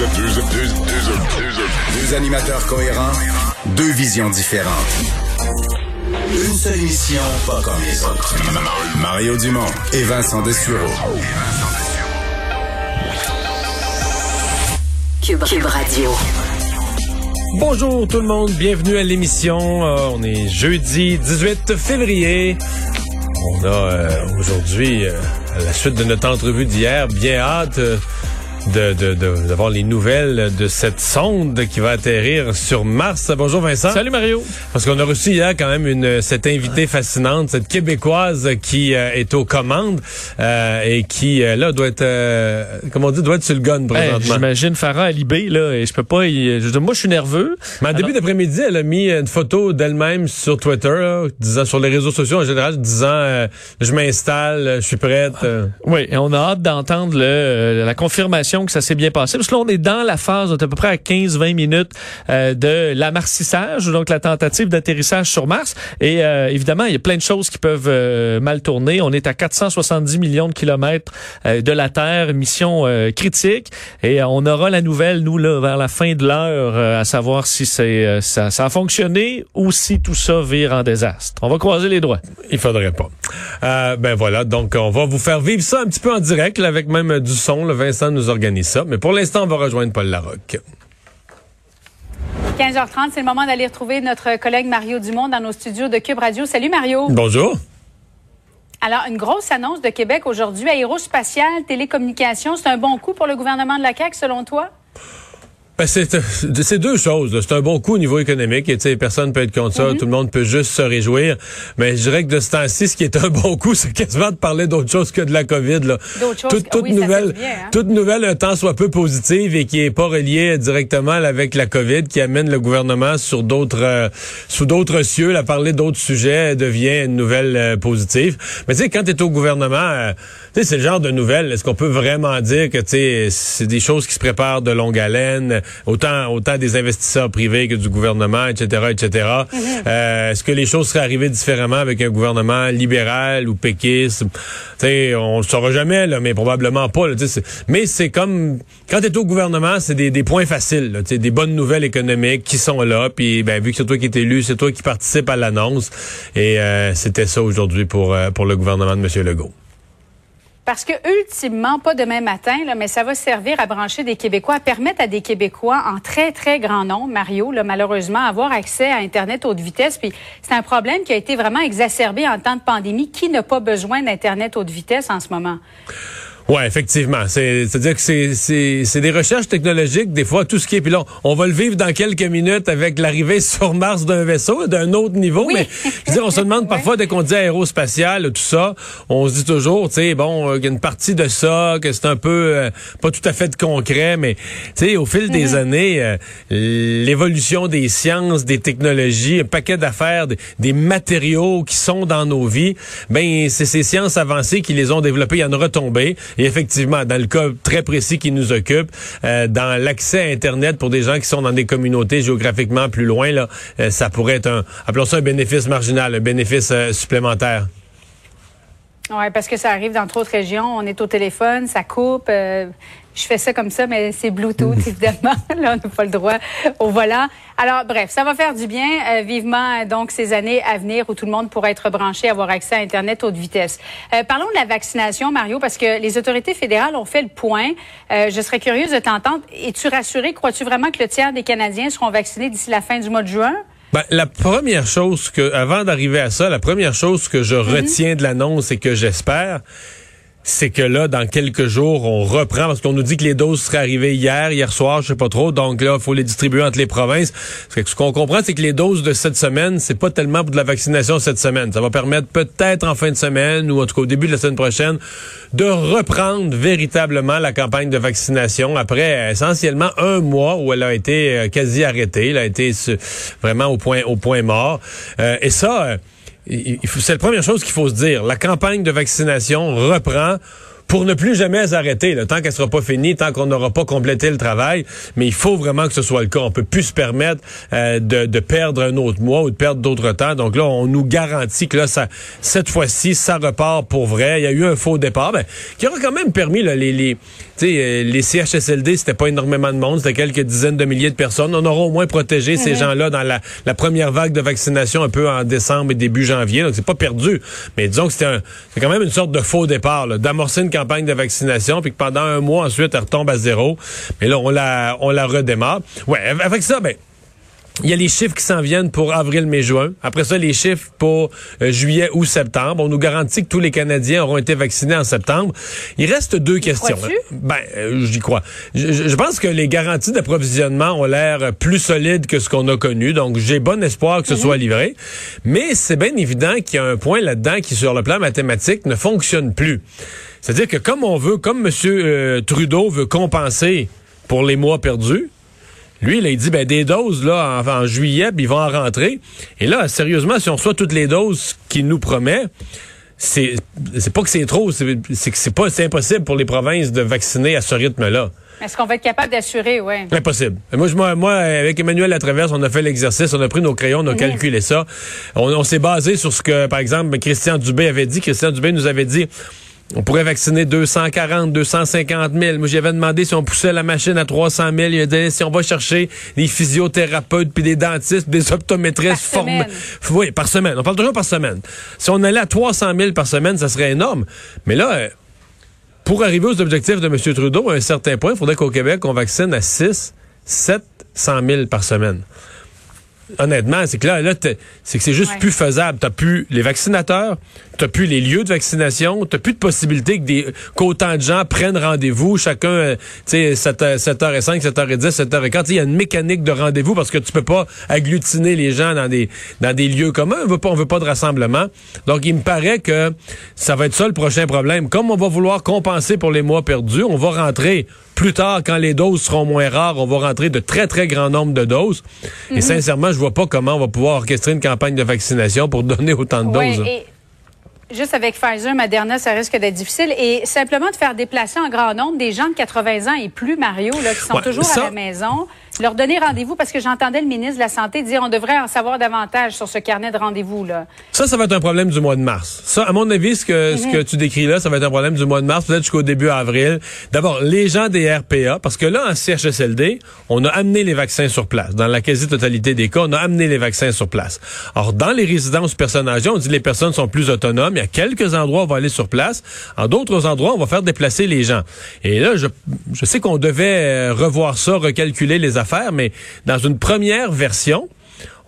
Deux, animateurs cohérents, deux visions différentes. Une seule émission, pas comme les autres. Mario Dumont et Vincent Dessureau. Cube, Cube Radio. Bonjour tout le monde, bienvenue à l'émission. Euh, on est jeudi 18 février. On a euh, aujourd'hui, euh, à la suite de notre entrevue d'hier, bien hâte de, de, de- d'avoir les nouvelles de cette sonde qui va atterrir sur Mars. Bonjour Vincent. Salut Mario. Parce qu'on a reçu hier quand même une cette invitée fascinante, cette québécoise qui euh, est aux commandes euh, et qui euh, là doit être, euh, comment on dit, doit être sur le gun Hey, présentement. J'imagine Farah Alibé, là, et je peux pas y... je moi, je suis nerveux. Mais en début d'après-midi, elle a mis une photo d'elle-même sur Twitter, là, disant sur les réseaux sociaux en général, disant je m'installe, je suis prête. Oui, et on a hâte d'entendre le, la confirmation que ça s'est bien passé. Parce que là, on est dans la phase, on est à peu près à 15-20 minutes euh, de l'amarcissage, donc la tentative d'atterrissage sur Mars. Et euh, évidemment, il y a plein de choses qui peuvent euh, mal tourner. On est à 470 millions de kilomètres euh, de la Terre, mission euh, critique. Et euh, on aura la nouvelle, nous, là, vers la fin de l'heure, à savoir si c'est ça, ça a fonctionné ou si tout ça vire en désastre. On va croiser les doigts. Il faudrait pas. Ben voilà, donc on va vous faire vivre ça un petit peu en direct, là, avec même du son. Là, Vincent nous organise ça. Mais pour l'instant, on va rejoindre Paul Larocque. 15h30, c'est le moment d'aller retrouver notre collègue Mario Dumont dans nos studios de Cube Radio. Salut Mario. Bonjour. Alors, une grosse annonce de Québec aujourd'hui, aérospatiale, télécommunications, c'est un bon coup pour le gouvernement de la CAQ selon toi? Ben, c'est euh, c'est deux choses. C'est un bon coup au niveau économique. Et, personne peut être contre ça. Tout le monde peut juste se réjouir. Mais je dirais que de ce temps-ci, ce qui est un bon coup, c'est quasiment de parler d'autre chose que de la COVID. Là. D'autre chose Toute, toute oui, nouvelle, bien, hein? toute nouvelle un temps soit peu positive et qui est pas reliée directement avec la COVID, qui amène le gouvernement sur d'autres, euh, sous d'autres cieux, à parler d'autres sujets, devient une nouvelle euh, positive. Mais tu sais, quand tu es au gouvernement, euh, c'est le genre de nouvelle. Est-ce qu'on peut vraiment dire que c'est des choses qui se préparent de longue haleine, autant autant des investisseurs privés que du gouvernement, etc., etc. Euh, Est-ce que les choses seraient arrivées différemment avec un gouvernement libéral ou péquiste? Tu sais, on le saura jamais là, mais probablement pas. là, mais c'est comme quand tu es au gouvernement, c'est des, des points faciles, là, des bonnes nouvelles économiques qui sont là. Puis ben vu que c'est toi qui es élu, c'est toi qui participe à l'annonce. Et euh, c'était ça aujourd'hui pour euh, pour le gouvernement de M. Legault. Parce que ultimement, pas demain matin, mais ça va servir à brancher des Québécois, à permettre à des Québécois en très, très grand nombre, Mario, malheureusement, avoir accès à Internet haute vitesse. Puis c'est un problème qui a été vraiment exacerbé en temps de pandémie. Qui n'a pas besoin d'Internet haute vitesse en ce moment? Ouais, effectivement. C'est, c'est-à-dire que c'est, des recherches technologiques, des fois, tout ce qui est. Puis là, on va le vivre dans quelques minutes avec l'arrivée sur Mars d'un vaisseau, d'un autre niveau. Oui. Mais je veux dire, on se demande parfois, dès qu'on dit aérospatial, tout ça, on se dit toujours, tu sais, bon, euh, qu'il y a une partie de ça, que c'est un peu euh, pas tout à fait de concret, mais tu sais, au fil des années, euh, l'évolution des sciences, des technologies, un paquet d'affaires, des, des matériaux qui sont dans nos vies, ben c'est ces sciences avancées qui les ont développées, il y en a retombé. Et effectivement, dans le cas très précis qui nous occupe, euh, dans l'accès à Internet pour des gens qui sont dans des communautés géographiquement plus loin, là, euh, ça pourrait être un, appelons ça un bénéfice marginal, un bénéfice euh, supplémentaire. Oui, parce que ça arrive dans trop de régions. On est au téléphone, ça coupe. euh, je fais ça comme ça, mais c'est Bluetooth, évidemment. Là, on n'a pas le droit au volant. Alors, bref, ça va faire du bien. euh, vivement, euh, donc, ces années à venir où tout le monde pourra être branché, avoir accès à Internet haute vitesse. Euh, parlons de la vaccination, Mario, parce que les autorités fédérales ont fait le point. Euh, je serais curieuse de t'entendre. Es-tu rassuré? Crois-tu vraiment que le tiers des Canadiens seront vaccinés d'ici la fin du mois de juin? Ben, la première chose que, avant d'arriver à ça, la première chose que je retiens de l'annonce et que j'espère, c'est que là, dans quelques jours, on reprend, parce qu'on nous dit que les doses seraient arrivées hier, hier soir, je sais pas trop, donc là, faut les distribuer entre les provinces. ce qu'on comprend, c'est que les doses de cette semaine, c'est pas tellement pour de la vaccination cette semaine. Ça va permettre peut-être en fin de semaine, ou en tout cas au début de la semaine prochaine, de reprendre véritablement la campagne de vaccination après essentiellement un mois où elle a été euh, quasi arrêtée, elle a été vraiment au point, au point mort. Euh, et ça... C'est la première chose qu'il faut se dire. La campagne de vaccination reprend pour ne plus jamais arrêter, le tant qu'elle sera pas finie, tant qu'on n'aura pas complété le travail. Mais il faut vraiment que ce soit le cas. On peut plus se permettre euh, de, de, perdre un autre mois ou de perdre d'autres temps. Donc là, on nous garantit que là, ça, cette fois-ci, ça repart pour vrai. Il y a eu un faux départ, ben, qui aura quand même permis là, les, les, euh, les CHSLD, c'était pas énormément de monde, c'était quelques dizaines de milliers de personnes. On aura au moins protégé ces mhm. gens-là dans la, la, première vague de vaccination un peu en décembre et début janvier. Donc c'est pas perdu, mais disons que c'était quand même une sorte de faux départ, d'amorcer une campagne de vaccination, puis que pendant un mois ensuite, elle retombe à zéro. Mais là, on la, on la redémarre. Ouais, avec ça, ben, il y a les chiffres qui s'en viennent pour avril, mai, juin. Après ça, les chiffres pour euh, juillet ou septembre. On nous garantit que tous les Canadiens auront été vaccinés en septembre. Il reste deux questions. Hein. Ben, euh, j'y crois. Je, pense que les garanties d'approvisionnement ont l'air plus solides que ce qu'on a connu. Donc, j'ai bon espoir que ce mhm. soit livré. Mais c'est bien évident qu'il y a un point là-dedans qui, sur le plan mathématique, ne fonctionne plus. C'est-à-dire que comme on veut, comme M. Euh, Trudeau veut compenser pour les mois perdus, lui, il dit, ben, des doses, là, en, juillet, puis ils vont en rentrer. Et là, sérieusement, si on reçoit toutes les doses qu'il nous promet, c'est, c'est pas que c'est trop, c'est, que c'est pas, c'est impossible pour les provinces de vacciner à ce rythme-là. Est-ce qu'on va être capable d'assurer, oui? Impossible. Moi, moi, moi, avec Emmanuel Latraverse, on a fait l'exercice, on a pris nos crayons, on a calculé ça. On, on s'est basé sur ce que, par exemple, Christian Dubé avait dit. Christian Dubé nous avait dit, on pourrait vacciner 240, 250 000. Moi, j'avais demandé si on poussait la machine à 300 000. Il a dit si on va chercher des physiothérapeutes, puis des dentistes, des optométristes formés. Oui, par semaine. On parle toujours par semaine. Si on allait à 300 000 par semaine, ça serait énorme. Mais là, euh, pour arriver aux objectifs de M. Trudeau, à un certain point, il faudrait qu'au Québec, on vaccine à 6, 700 000 par semaine honnêtement, c'est que là, là c'est que c'est juste plus faisable. T'as plus les vaccinateurs, t'as plus les lieux de vaccination, t'as plus de possibilité que des qu'autant de gens prennent rendez-vous, chacun, euh, tu sais, 7h05, 7h10, 7h40. Il y a une mécanique de rendez-vous parce que tu peux pas agglutiner les gens dans des dans des lieux communs. On veut pas, on veut pas de rassemblement. Donc, il me paraît que ça va être ça le prochain problème. Comme on va vouloir compenser pour les mois perdus, on va rentrer plus tard, quand les doses seront moins rares, on va rentrer de très, très grands nombres de doses. Et mhm. sincèrement, je vois pas comment on va pouvoir orchestrer une campagne de vaccination pour donner autant de doses. Juste avec Pfizer, Moderna, ça risque d'être difficile. Et simplement de faire déplacer en grand nombre des gens de 80 ans et plus, Mario, là, qui sont toujours à la maison leur donner rendez-vous parce que j'entendais le ministre de la Santé dire on devrait en savoir davantage sur ce carnet de rendez-vous là. Ça, ça va être un problème du mois de mars. Ça, à mon avis, ce que, ce mhm. que tu décris là, ça va être un problème du mois de mars, peut-être jusqu'au début avril. D'abord, les gens des RPA, parce que là, en CHSLD, on a amené les vaccins sur place. Dans la quasi-totalité des cas, on a amené les vaccins sur place. Or, dans les résidences personnes âgées, on dit que les personnes sont plus autonomes. Il y a quelques endroits où on va aller sur place. En d'autres endroits, on va faire déplacer les gens. Et là, je, je sais qu'on devait euh, revoir ça, recalculer les affaires mais dans une première version,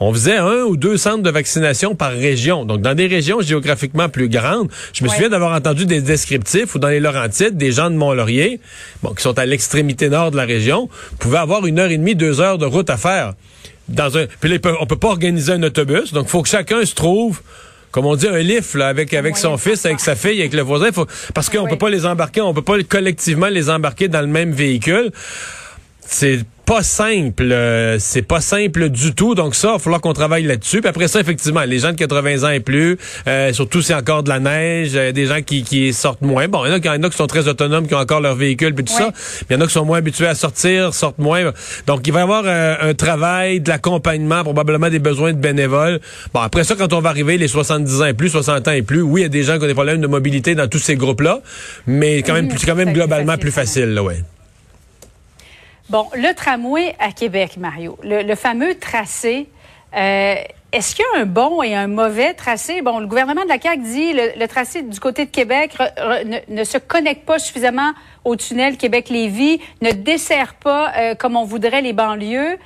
on faisait un ou deux centres de vaccination par région. Donc, dans des régions géographiquement plus grandes, je me souviens d'avoir entendu des descriptifs où dans les Laurentides, des gens de Mont-Laurier, bon, qui sont à l'extrémité nord de la région, pouvaient avoir une heure et demie, deux heures de route à faire. Dans un, puis là, on peut pas organiser un autobus, donc il faut que chacun se trouve comme on dit, un lift là, avec avec son fils, avec sa fille, avec le voisin. Faut, parce qu'on peut pas les embarquer, on peut pas collectivement les embarquer dans le même véhicule. C'est pas simple. Euh, c'est pas simple du tout. Donc ça, il va falloir qu'on travaille là-dessus. Puis après ça, effectivement, les gens de 80 ans et plus, euh, surtout c'est encore de la neige, euh, des gens qui, qui sortent moins. Bon, il y, en a, qui sont très autonomes, qui ont encore leur véhicule, puis tout ça. Il y en a qui sont moins habitués à sortir, sortent moins. Donc il va y avoir un travail, de l'accompagnement, probablement des besoins de bénévoles. Bon, après ça, quand on va arriver les 70 ans et plus, 60 ans et plus, oui, il y a des gens qui ont des problèmes de mobilité dans tous ces groupes-là, mais quand même, c'est quand même globalement plus facile, là, ouais. Bon, le tramway à Québec, Mario, le, fameux tracé. Euh, est-ce qu'il y a un bon et un mauvais tracé? Bon, le gouvernement de la CAQ dit le, le tracé du côté de Québec ne, se connecte pas suffisamment au tunnel Québec-Lévis, ne dessert pas euh, comme on voudrait les banlieues.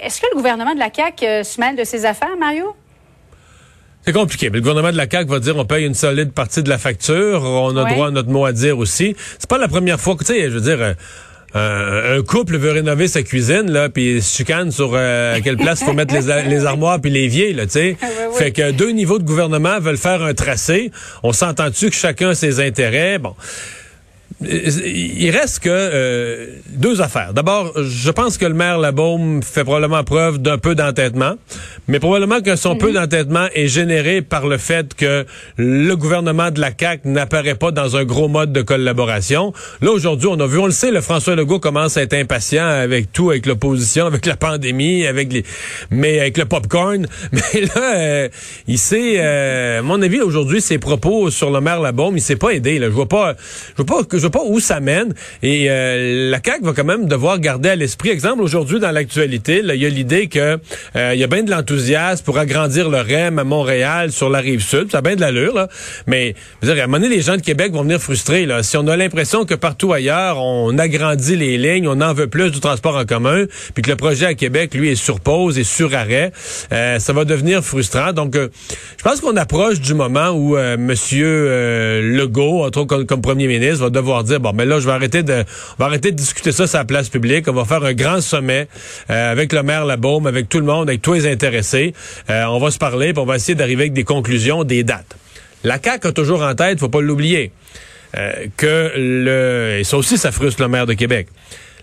Est-ce que le gouvernement de la CAQ euh, se mêle de ces affaires, Mario? C'est compliqué. Mais le gouvernement de la CAQ va dire on paye une solide partie de la facture, on a Ouais. droit à notre mot à dire aussi. C'est pas la première fois que, tu sais, je veux dire, euh, un couple veut rénover sa cuisine, là, puis se chicane sur euh, à quelle place il faut mettre les, les armoires puis l'évier, là, tu sais. Ouais. Fait que deux niveaux de gouvernement veulent faire un tracé. On s'entend-tu que chacun a ses intérêts? Bon. Il reste que euh, deux affaires. D'abord, je pense que le maire Labaume fait probablement preuve d'un peu d'entêtement, mais probablement que son peu d'entêtement est généré par le fait que le gouvernement de la CAQ n'apparaît pas dans un gros mode de collaboration. Là, aujourd'hui, on a vu, on le sait, le François Legault commence à être impatient avec tout, avec l'opposition, avec la pandémie, avec les, mais avec le popcorn. Mais là, euh, il s'est, euh, à mon avis, aujourd'hui, ses propos sur le maire Labaume, il s'est pas aidé. Là. Je vois pas, je vois pas, je vois pas où ça mène. Et euh, la CAQ va quand même devoir garder à l'esprit. Exemple, aujourd'hui, dans l'actualité, il y a l'idée que euh, il y a bien de l'enthousiasme pour agrandir le REM à Montréal, sur la rive sud. Ça a bien de l'allure, là. Mais, je dire, à un moment donné, les gens de Québec vont venir frustrés. Là. Si on a l'impression que partout ailleurs, on agrandit les lignes, on en veut plus du transport en commun, puis que le projet à Québec, lui, est sur pause et sur arrêt, euh, ça va devenir frustrant. Donc, euh, je pense qu'on approche du moment où euh, Monsieur Legault, entre autres comme premier ministre, va devoir dire bon, mais là, je vais arrêter de, on va arrêter de discuter ça sur la place publique. On va faire un grand sommet euh, avec le maire Labaume, avec tout le monde, avec tous les intéressés. Euh, on va se parler, puis on va essayer d'arriver avec des conclusions, des dates. La CAQ a toujours en tête, faut pas l'oublier, euh, que le, et ça aussi, ça frustre le maire de Québec.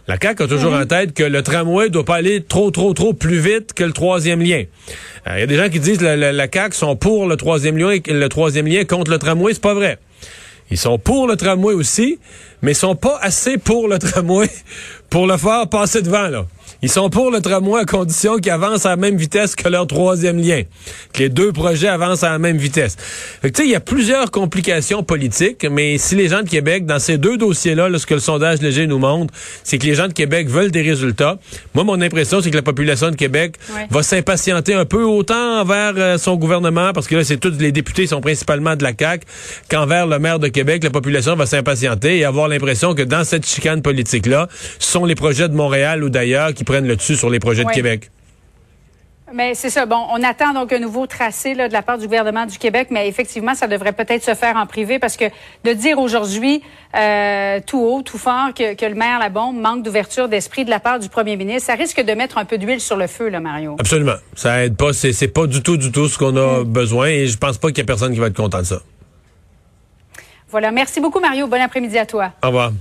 La CAQ a toujours en tête que le tramway doit pas aller trop, trop, trop plus vite que le troisième lien. Il y a des gens qui disent que la, la, la CAQ sont pour le troisième lien et que le troisième lien contre le tramway. C'est pas vrai. Ils sont pour le tramway aussi, mais ils sont pas assez pour le tramway pour le faire passer devant, là. Ils sont pour le tramway à condition qu'ils avancent à la même vitesse que leur troisième lien. Que les deux projets avancent à la même vitesse. Fait que, tu sais, il y a plusieurs complications politiques, mais si les gens de Québec, dans ces deux dossiers-là, là, ce que le sondage léger nous montre, c'est que les gens de Québec veulent des résultats. Moi, mon impression, c'est que la population de Québec Ouais. va s'impatienter un peu autant envers euh, son gouvernement, parce que là, c'est tous les députés sont principalement de la CAQ, qu'envers le maire de Québec, la population va s'impatienter et avoir l'impression que dans cette chicane politique-là, ce sont les projets de Montréal ou d'ailleurs qui prennent le dessus sur les projets de Québec. Mais c'est ça. Bon, on attend donc un nouveau tracé là, de la part du gouvernement du Québec, mais effectivement, ça devrait peut-être se faire en privé parce que de dire aujourd'hui euh, tout haut, tout fort que, que le maire Labombe manque d'ouverture d'esprit de la part du premier ministre, ça risque de mettre un peu d'huile sur le feu, là, Mario. Absolument. Ça aide pas. C'est c'est pas du tout, du tout ce qu'on a besoin et je pense pas qu'il y a personne qui va être content de ça. Voilà. Merci beaucoup, Mario. Bon après-midi à toi. Au revoir.